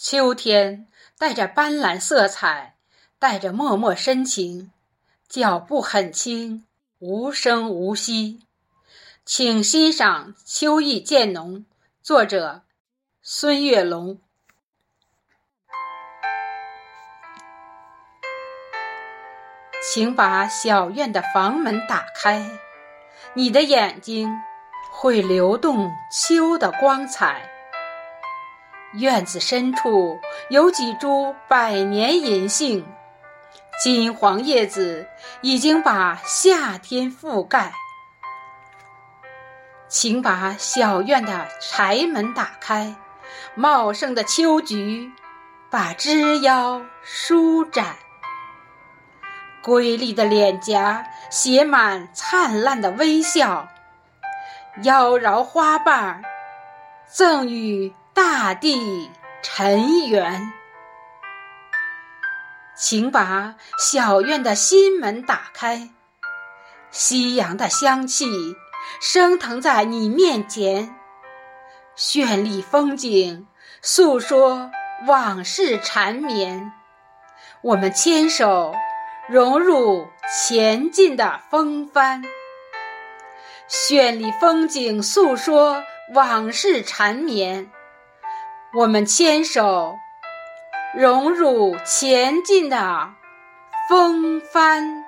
秋天带着斑斓色彩，带着脉脉深情，脚步很轻，无声无息。请欣赏《秋意渐浓》，作者孙月龙。请把小院的房门打开，你的眼睛会流动秋的光彩。院子深处有几株百年银杏，金黄叶子已经把夏天覆盖。请把小院的柴门打开，茂盛的秋菊把枝腰舒展，瑰丽的脸颊写满灿烂的微笑，妖娆花瓣赠予。大地尘缘，请把小院的心门打开，夕阳的香气升腾在你面前，绚丽风景诉说往事缠绵，我们牵手融入前进的风帆，绚丽风景诉说往事缠绵。我们牵手，融入前进的风帆。